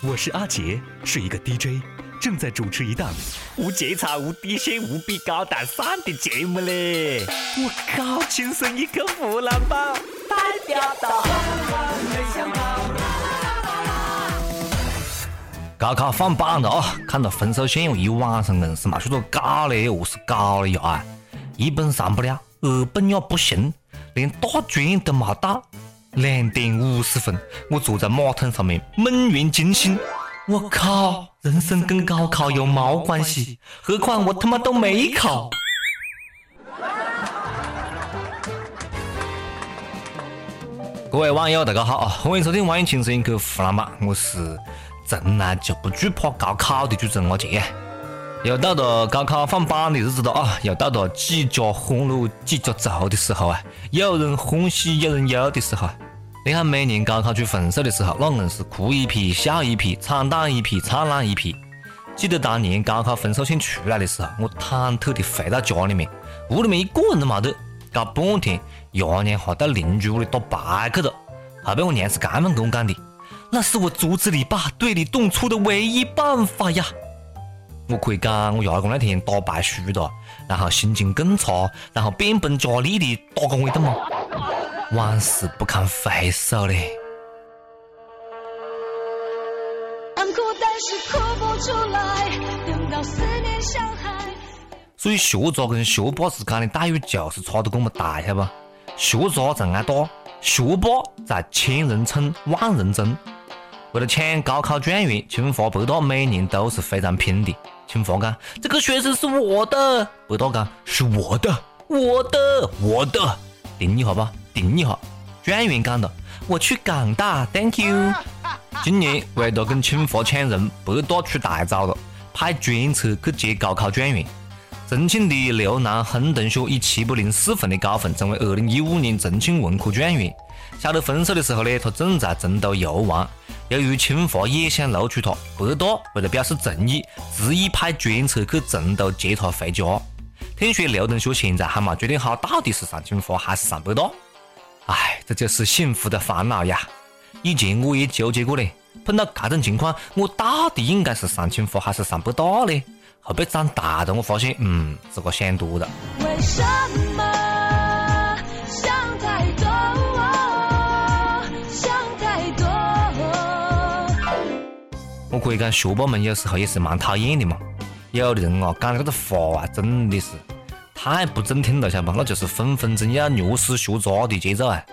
我是阿杰，是一个 DJ，正在主持一档无节操、无底线、无比高大上的节目嘞！我靠，亲生一个湖南宝，代表到。高考放榜了啊！看到分数线，我一晚上硬是没睡着觉嘞，何是搞了呀？一本上不了，二本也不行，连大专都没到。两点五十分，我坐在马桶上面猛然惊醒。我靠，人生跟高考有毛关系，何况我他妈都没考。各位网友，大家好啊！欢迎收听《网易轻声一刻湖南版》，我是从来就不惧怕高考的主持人阿杰。又到了高考放榜的日子了啊！又到了几家欢乐几家愁的时候啊！有人欢喜有人忧的时候。你看每年高考出分数的时候，那硬是哭一批笑一批，惨淡一批灿烂一批。记得当年高考分数线出来的时候，我忐忑的回到家里面，屋里面一个人都没得，搞半天，爷娘还到邻居屋里打牌去了。后边我娘是这么跟我讲的：“那是我阻止你爸对你动粗的唯一办法呀。”我可以讲，我牙公那天打牌输了，然后心情更差，然后变本加厉的打过我一顿嘛。往事不堪回首嘞。所以学渣跟学霸之间的待遇就是差得这么大，晓得不？学渣在挨打，学霸在千人称万人争。为了抢高考状元，清华北大每年都是非常拼的。清华讲这个学生是我的，北大讲是我的，我的，我的，定一下吧，定一下。状元讲了，我去港大，Thank you。今年为了跟清华抢人，北大出大招了，派专车去接高考状元。重庆的刘南亨同学以七百零四分的高分，成为二零一五年重庆文科状元。晓得分数的时候呢，他正在成都游玩。由于清华也想录取他，北大为了表示诚意，执意派专车去成都接他回家。听说刘同学现在还没决定好，到底是上清华还是上北大。唉，这就是幸福的烦恼呀！以前我也纠结过嘞，碰到这种情况，我到底应该是上清华还是上北大呢？后背长大了，我发现，嗯，自个想多了。为什么想太多？想太多。我可以讲，学霸们有时候也是蛮讨厌的嘛。有的人啊，讲的这个话啊，真的是。太不中听了，晓得不？那就是分分钟要虐死学渣的节奏啊！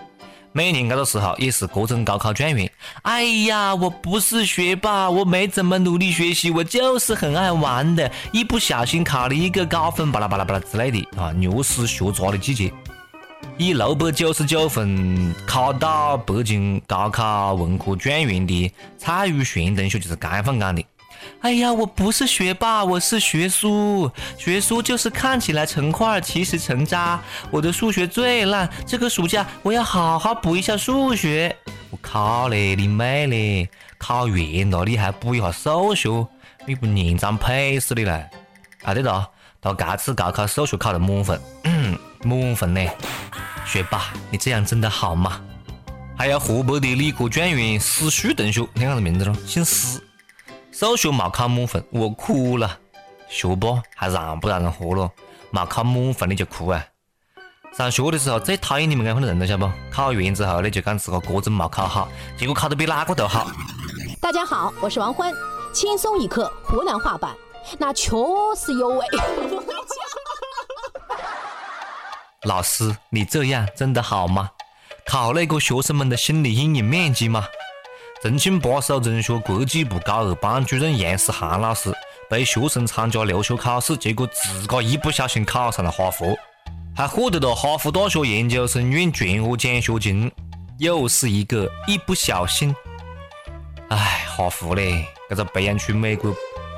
每年这个时候也是各种高考状元。哎呀，我不是学霸，我没怎么努力学习，我就是很爱玩的，一不小心考了一个高分，巴拉巴拉巴拉之类的啊！虐死学渣的季节。以六百九十九分考到北京高考文科状元的蔡宇璇同学就是这样讲的。哎呀，我不是学霸，我是学苏。学苏就是看起来成块，其实成渣。我的数学最烂，这个暑假我要好好补一下数学。我靠嘞，你妹嘞！考完了你还补一下数学，你不年长配死你了？啊对了，他这次高考数学考了满分，满分呢？学霸，你这样真的好吗？还有河北的理科状元史旭同学，你看他名字咯，姓史。数学没考满分，我哭了。学霸还让不让人活了？没考满分你就哭啊！上学的时候最讨厌你们这样的人了，晓得不？考完之后呢就讲自个各种没考好，结果考得比哪个都好。大家好，我是王欢，轻松一刻湖南话版，那确实有味。老师，你这样真的好吗？考那个学生们的心理阴影面积吗？重庆巴蜀中学国际部高二班主任杨思涵老师陪学生参加留学考试，结果自个一不小心考上了哈佛，还获得了哈佛大学研究生院全额奖学金，又是一个一不小心。唉，哈佛嘞，这个培养出美国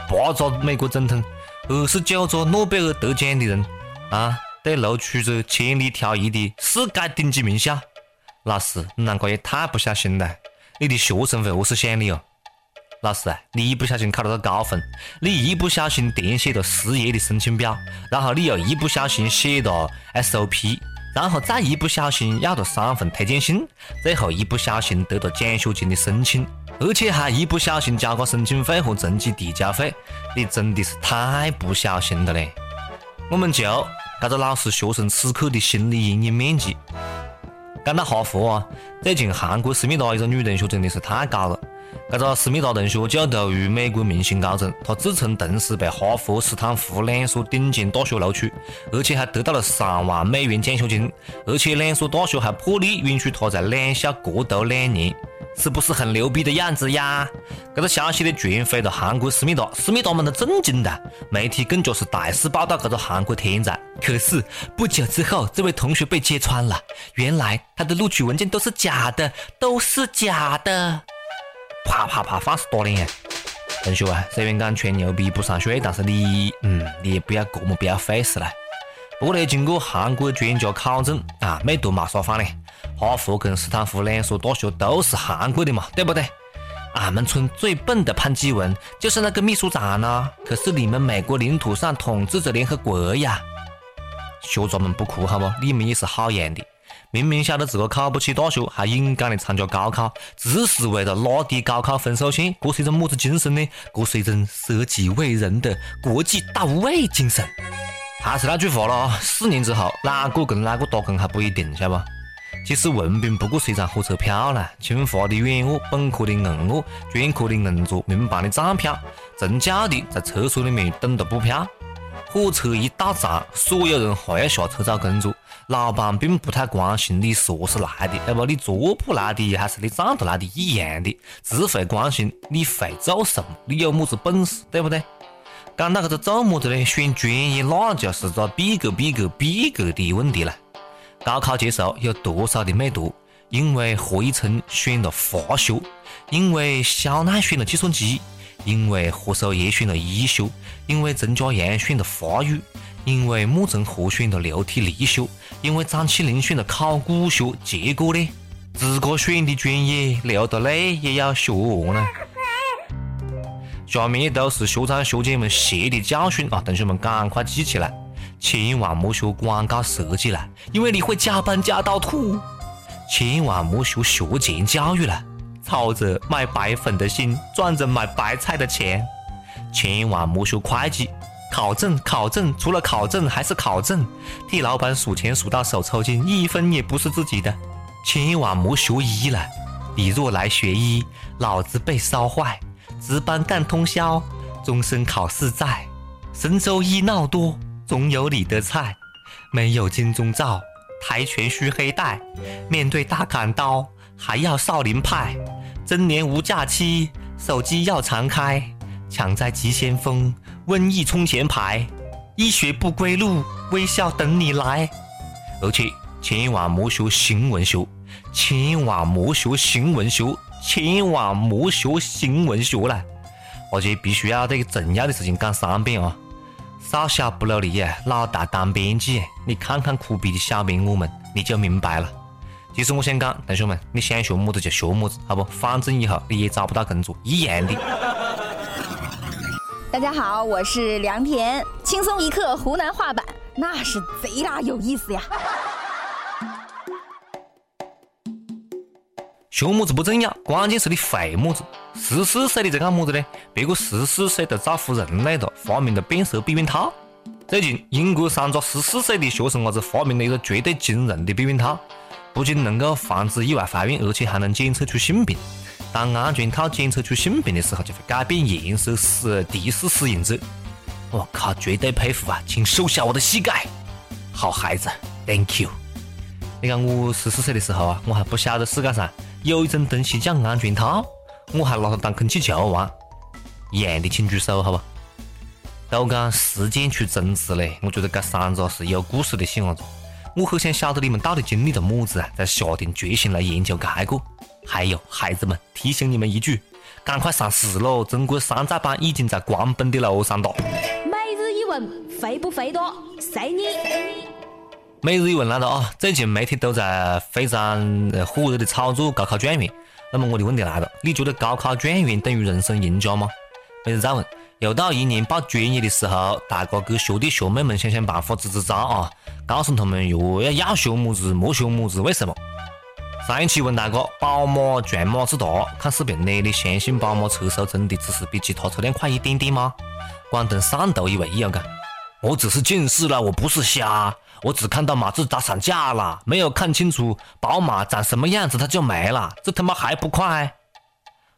八个美国总统、二十九个诺贝尔得奖的人啊，对录取者千里挑一的世界顶级名校。老师，你啷个也太不小心了？你的学生会何是想的哦？老师啊，你一不小心考了个高分，你一不小心填写了失业的申请表，然后你又一不小心写了 SOP，然后再一不小心要了三份推荐信，最后一不小心得了奖学金的申请，而且还一不小心交个申请费和成绩递交费，你真的是太不小心了嘞！我们就这个老师学生此刻的心理阴影面积。讲到哈佛啊，最近韩国思密达一个女同学真的是太高了。这个思密达同学就读于美国明星高中，她自称同时被哈佛、斯坦福两所顶尖大学录取，而且还得到了三万美元奖学金，而且两所大学还破例允许她在两校各读两年。是不是很牛逼的样子呀？这个消息呢传飞到韩国思密达，思密达们都震惊了，媒体更加是大肆报道这个韩国天才。可是不久之后，这位同学被揭穿了，原来他的录取文件都是假的，都是假的！啪啪啪，放肆打脸！同学啊，虽然讲吹牛逼不上税，但是你，嗯，你也不要这么不要 face 了。不过呢，经过韩国专家考证啊，没读马沙发呢。哈佛跟斯坦福两所大学都是韩国的嘛，对不对？俺们村最笨的潘基文就是那个秘书长呢。可是你们美国领土上统治着联合国呀！学渣们不哭好不？你们也是好样的！明明晓得自个考不起大学，还勇敢的参加高考，只是为了拉低高考分数线，这是一种么子精神呢？这是一种舍己为人的国际大无畏精神。还是那句话了，四年之后哪个跟哪个打工还不一定，晓得不？其实文凭不过是一张火车票啦，清华的软卧，本科的硬卧，专科的硬座，民办的站票，从教的在厕所里面等着补票。火车一到站，所有人还要下车找工作，老板并不太关心你是何是来的，要不你坐铺来的还是你站着来的一样的，只会关心你会做什么，你有么子本事，对不对？讲到这个做么子呢？选专业那就是个逼格逼格逼格的问题了。高考结束，有多少的没读？因为何以琛选了化学，因为肖奈选了计算机，因为何守业选了医学，因为陈嘉阳选了法语，因为穆成河选了流体力学，因为张起灵选了考古学。结果呢，自个选的专业流着泪也要学完了。下面都是学长学姐们血的教训啊！同学们赶快记起来。千万莫学广告设计了，因为你会加班加到吐。千万莫学学前教育了，操着卖白粉的心，赚着买白菜的钱。千万莫学会计，考证考证，除了考证还是考证，替老板数钱数到手抽筋，一分也不是自己的。千万莫学医了，你若来学医，脑子被烧坏，值班干通宵，终身考试在，神州医闹多。总有你的菜，没有金钟罩，跆拳需黑带，面对大砍刀还要少林派，真年无假期，手机要常开，抢在急先锋，瘟疫冲前排，医学不归路，微笑等你来。而且千万莫学新闻学，千万莫学新闻学，千万莫学新闻学了，而且必须要对重要的事情讲三遍啊！少小不努力，老大当编辑。你看看苦逼的小编我们，你就明白了。其实我想讲，同学们，你想学么子就学么子，好不？反正以后你也找不到工作，一样的。大家好，我是梁田，轻松一刻湖南话版，那是贼拉有意思呀。学么子不重要，关键是你会么子。十四岁你在干么子呢？别个十四岁都造福人类了，发明了变色避孕套。最近，英国三个十四岁的学生伢子发明了一个绝对惊人的避孕套，不仅能够防止意外怀孕，而且还能检测出性病。当安全套检测出性病的时候，就会改变颜色，使提示使用者。我靠，绝对佩服啊！请收下我的膝盖，好孩子，Thank you。你看我十四岁的时候啊，我还不晓得世界上。有一种东西叫安全套，我还拿它当空气球玩，一样的，请举手，好吧？都讲时间出真知嘞，我觉得这三个是有故事的细伢子，我很想晓得你们到底经历了么子啊，才下定决心来研究这个。还有孩子们，提醒你们一句，赶快上市喽！中国山寨版已经在关本的路上了。每日一问，肥不肥多？随你。每日一问来了啊！最近媒体都在非常火热的炒作高考状元。那么我的问题来了：你觉得高考状元等于人生赢家吗？每日再问：又到一年报专业的时候，大家给学弟学妹们想想办法支支招啊！告诉他们哟，要要学么子，莫学么子，为什么？上一期问大哥，宝马全马自达，看视频你相信宝马车速真的只是比其他车辆快一点点吗？广东汕头一位益友讲，我只是近视了，我不是瞎，我只看到马自达散架了，没有看清楚宝马长什么样子，它就没了，这他妈还不快？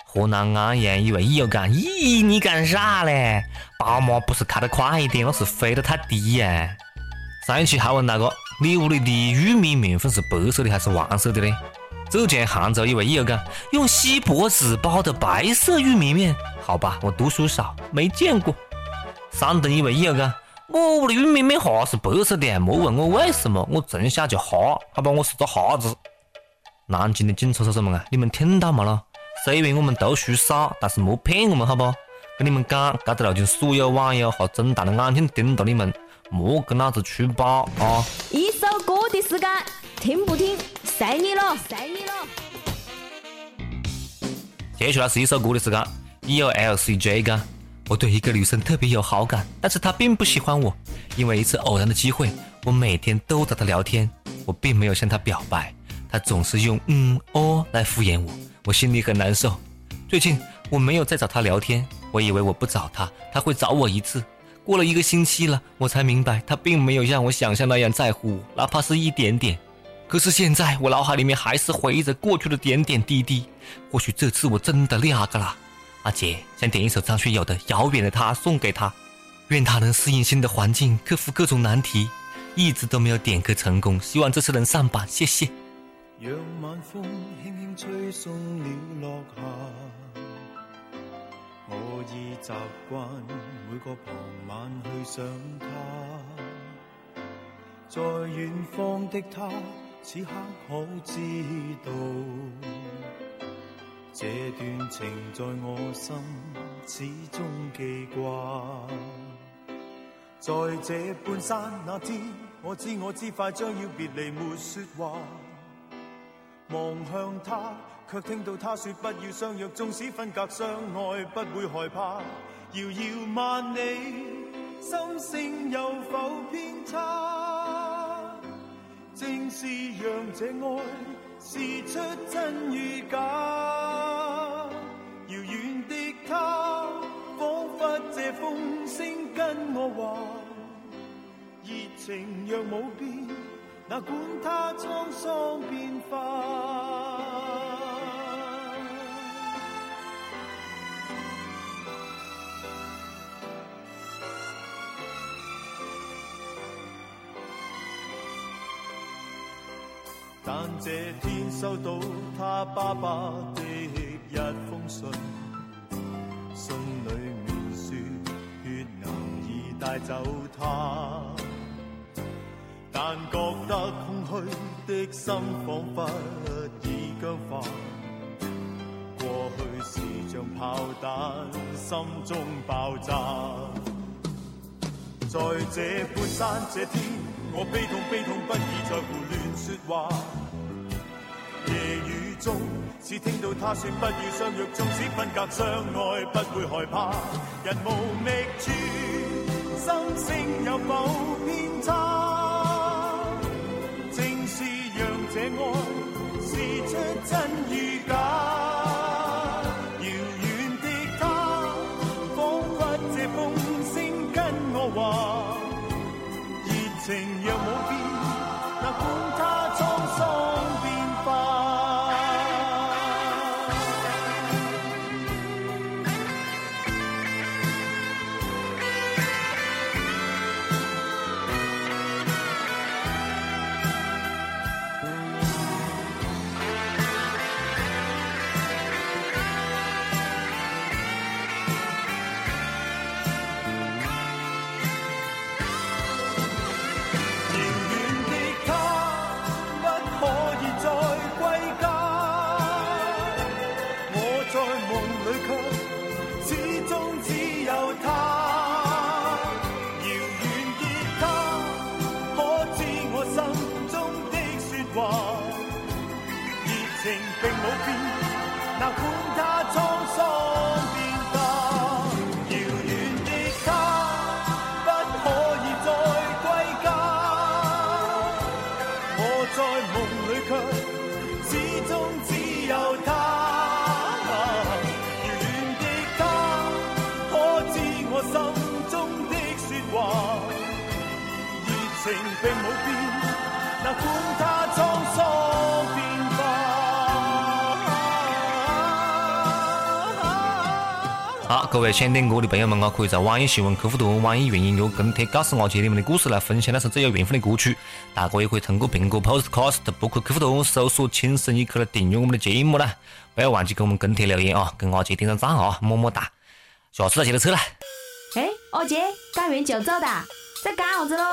河南安阳一位益友讲，咦，你干啥嘞？宝马不是开得快一点，那是飞得太低呀。上一期还问大哥，你屋里的玉米面粉是白色的还是黄色的嘞？浙江杭州一位益友讲，用锡箔纸包的白色玉米面，好吧，我读书少，没见过。山东一位益友讲，我屋里玉米面哈是白色的，莫问我为什么，我从小就哈，好吧，我是个哈子。南京的警察叔叔们啊，你们听到没了？虽然我们读书少，但是莫骗我们，好不？跟你们讲，这个路径所有网友和睁大了眼睛盯着你们，莫跟老子出包啊！一首歌的时间，听不听？随你了，随你了。接下来是一首歌的时间。E O L C J 讲，我对一个女生特别有好感，但是她并不喜欢我。因为一次偶然的机会，我每天都找她聊天，我并没有向她表白，她总是用嗯哦来敷衍我，我心里很难受。最近我没有再找她聊天，我以为我不找她，她会找我一次。过了一个星期了，我才明白她并没有像我想象那样在乎我，哪怕是一点点。可是现在我脑海里面还是回忆着过去的点点滴滴，或许这次我真的那个了。阿杰想点一首张学友的《遥远的他》送给他，愿他能适应新的环境，克服各种难题。一直都没有点歌成功，希望这次能上榜，谢谢。让晚风轻轻吹送了落霞，我已习惯每个傍晚去想他，在远方的他。此刻可知道，这段情在我心始终记挂。在这半山那天，我知我知快将要别离，没说话。望向他，却听到他说不要相约，纵使分隔相爱，不会害怕。遥遥万里，心声有否偏差？正是让这爱试出真与假，我话，热情若冇变，那管他沧桑变化。但这天收到他爸爸的一封，信走他，但觉得空虚的心仿佛已僵化。过去是像炮弹，心中爆炸。在这半山这天，我悲痛悲痛不已，在胡乱说话。夜雨中，只听到他说不要相约，纵使分隔相爱，不会害怕。人无觅处，心声有否偏差？并冇变，那管它沧桑变化。遥远的他，不可以再归家。我在梦里却始终只有他。遥远的他，可知我心中的说话？热情并冇变，那管它沧桑。好，各位想点歌的朋友们啊，可以在网易新闻客户端、网易云音乐跟帖告诉阿杰你们的故事，来分享那首最有缘分的歌曲。大家也可以通过苹果 Podcast 播客客户端搜索“轻声一刻”来订阅我们的节目啦。不要忘记给我们跟帖留言啊，跟阿杰点上赞啊，么么哒！下次再接着扯了。哎，阿杰，赶完就走的，在干啥子喽？